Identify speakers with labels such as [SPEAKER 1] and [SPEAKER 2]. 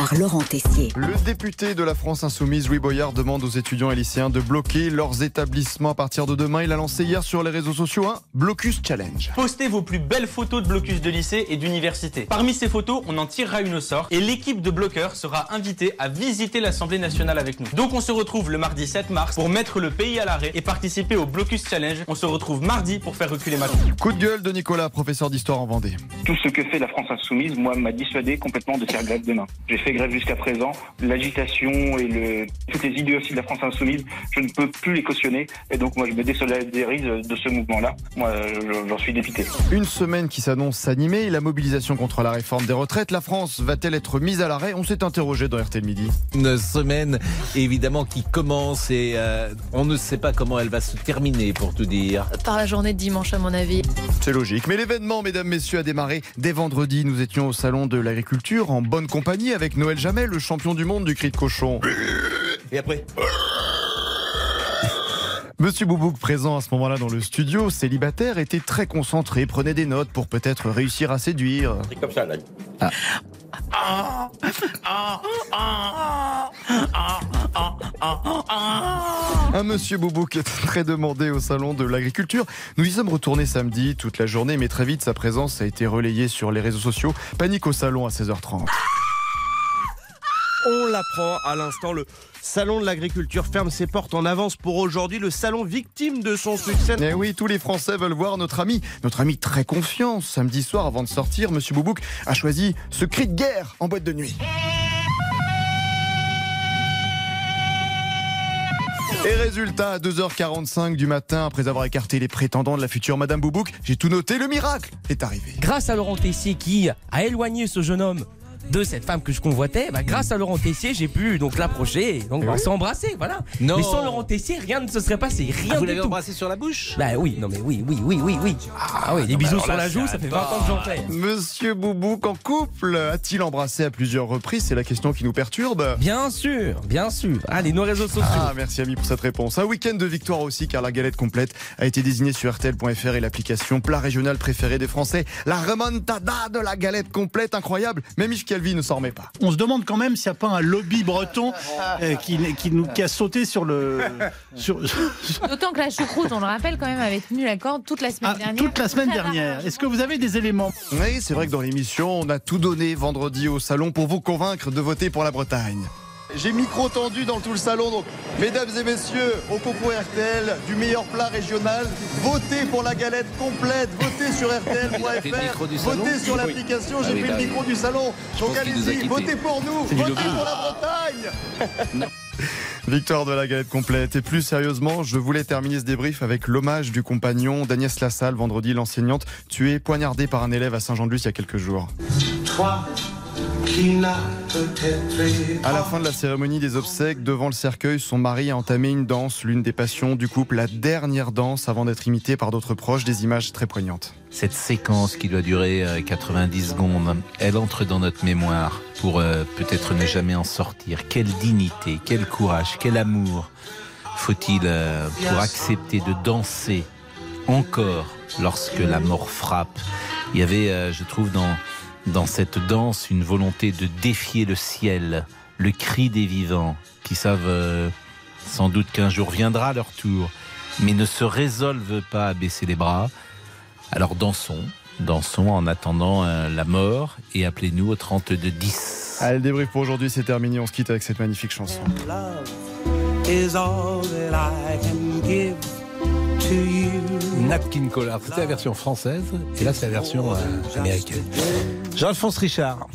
[SPEAKER 1] par Laurent Tessier.
[SPEAKER 2] Le député de la France Insoumise, Louis Boyard, demande aux étudiants et lycéens de bloquer leurs établissements à partir de demain. Il a lancé hier sur les réseaux sociaux un Blocus Challenge.
[SPEAKER 3] Postez vos plus belles photos de blocus de lycée et d'université. Parmi ces photos, on en tirera une au sort et l'équipe de bloqueurs sera invitée à visiter l'Assemblée nationale avec nous. Donc on se retrouve le mardi 7 mars pour mettre le pays à l'arrêt et participer au Blocus Challenge. On se retrouve mardi pour faire reculer Macron.
[SPEAKER 2] Coup de gueule de Nicolas, professeur d'histoire en Vendée.
[SPEAKER 4] Tout ce que fait la France insoumise, moi, m'a dissuadé complètement de faire grève demain. J'ai fait grève jusqu'à présent. L'agitation et le, toutes les idées aussi de la France insoumise, je ne peux plus les cautionner. Et donc, moi, je me désolidarise de ce mouvement-là. Moi, je- j'en suis dépité.
[SPEAKER 2] Une semaine qui s'annonce s'animer et la mobilisation contre la réforme des retraites. La France va-t-elle être mise à l'arrêt? On s'est interrogé dans RTL Midi.
[SPEAKER 5] Une semaine évidemment qui commence et euh, on ne sait pas comment elle va se terminer pour tout dire.
[SPEAKER 6] Par la journée de dimanche, à mon avis.
[SPEAKER 2] C'est logique. Mais l'événement, mesdames, messieurs, a démarré dès vendredi. Nous étions au salon de l'agriculture en bonne compagnie avec Noël Jamel, le champion du monde du cri de cochon.
[SPEAKER 5] Et après
[SPEAKER 2] Monsieur Boubouk, présent à ce moment-là dans le studio, célibataire, était très concentré, prenait des notes pour peut-être réussir à séduire.
[SPEAKER 5] C'est comme ça là.
[SPEAKER 2] Un monsieur Boubouk est très demandé au salon de l'agriculture. Nous y sommes retournés samedi toute la journée, mais très vite sa présence a été relayée sur les réseaux sociaux. Panique au salon à 16h30.
[SPEAKER 7] On l'apprend à l'instant, le Salon de l'agriculture ferme ses portes en avance pour aujourd'hui, le salon victime de son succès.
[SPEAKER 2] Eh oui, tous les Français veulent voir notre ami, notre ami très confiant. Samedi soir, avant de sortir, Monsieur Boubouk a choisi ce cri de guerre en boîte de nuit. Et résultat, à 2h45 du matin, après avoir écarté les prétendants de la future Madame Boubouk, j'ai tout noté, le miracle est arrivé.
[SPEAKER 8] grâce à Laurent Tessier qui a éloigné ce jeune homme de cette femme que je convoitais, bah, grâce à Laurent Tessier, j'ai pu donc l'approcher, et donc
[SPEAKER 2] Eh
[SPEAKER 8] bah,
[SPEAKER 2] oui.
[SPEAKER 8] s'embrasser, voilà.
[SPEAKER 5] Non.
[SPEAKER 8] Mais sans Laurent Tessier, rien ne se serait passé, rien
[SPEAKER 5] Ah, vous l'avez embrassé sur la bouche?
[SPEAKER 8] Bah oui, non mais oui, oui, oui, oui, oui. Ah oui, des bisous sur la joue, ça fait 20 ans que j'en fais.
[SPEAKER 2] Monsieur Boubouk en couple a-t-il embrassé à plusieurs reprises? C'est la question qui nous perturbe.
[SPEAKER 8] Bien sûr, bien sûr. Allez, nos réseaux sociaux.
[SPEAKER 2] Ah, merci ami pour cette réponse. Un week-end de victoire aussi, car la galette complète a été désignée sur RTL.fr et l'application plat régional préféré des Français. La remontada de la galette complète, incroyable. Même Yves Calvi ne s'en remet pas.
[SPEAKER 9] On se demande quand même s'il n'y a pas un lobby breton euh, qui, qui, nous, qui a sauté sur le. Sur,
[SPEAKER 6] D'autant que la choucroute, on le rappelle quand même, avait tenu la corde toute la semaine
[SPEAKER 9] Ah,
[SPEAKER 6] dernière.
[SPEAKER 9] toute la semaine dernière. Est-ce que vous avez des éléments?
[SPEAKER 2] Oui, c'est vrai que dans l'émission, on a tout donné vendredi au salon pour vous convaincre de voter pour la Bretagne. J'ai micro tendu dans tout le salon, donc mesdames et messieurs, au concours RTL du meilleur plat régional, votez pour la galette complète, votez sur RTL.fr, votez sur
[SPEAKER 5] Oui.
[SPEAKER 2] l'application,
[SPEAKER 5] Ah
[SPEAKER 2] j'ai
[SPEAKER 5] oui,
[SPEAKER 2] pris
[SPEAKER 5] bah
[SPEAKER 2] le
[SPEAKER 5] oui.
[SPEAKER 2] micro du salon. Donc
[SPEAKER 5] pense qu'il nous a
[SPEAKER 2] allez-y, votez pour nous, votez pour la Bretagne Victoire de la galette complète. Et plus sérieusement, je voulais terminer ce débrief avec l'hommage du compagnon d'Agnès Lassalle, vendredi, l'enseignante, tuée, poignardée par un élève à Saint-Jean-de-Luz il y a quelques jours. À la fin de la cérémonie des obsèques, devant le cercueil, son mari a entamé une danse, l'une des passions du couple, la dernière danse avant d'être imitée par d'autres proches, des images très poignantes.
[SPEAKER 5] Cette séquence qui doit durer euh, 90 secondes, elle entre dans notre mémoire pour euh, peut-être ne jamais en sortir. Quelle dignité, quel courage, quel amour faut-il euh, pour accepter de danser encore lorsque la mort frappe? Il y avait, euh, je trouve, dans, dans cette danse une volonté de défier le ciel, le cri des vivants qui savent euh, sans doute qu'un jour viendra leur tour, mais ne se résolvent pas à baisser les bras. Alors dansons, dansons en attendant euh, la mort et appelez-nous au 3210.
[SPEAKER 2] Allez, le débrief pour aujourd'hui, c'est terminé. On se quitte avec cette magnifique chanson.
[SPEAKER 5] Nat King Cole. C'était la version française et là c'est la version euh, américaine. Jean-Alphonse Richard.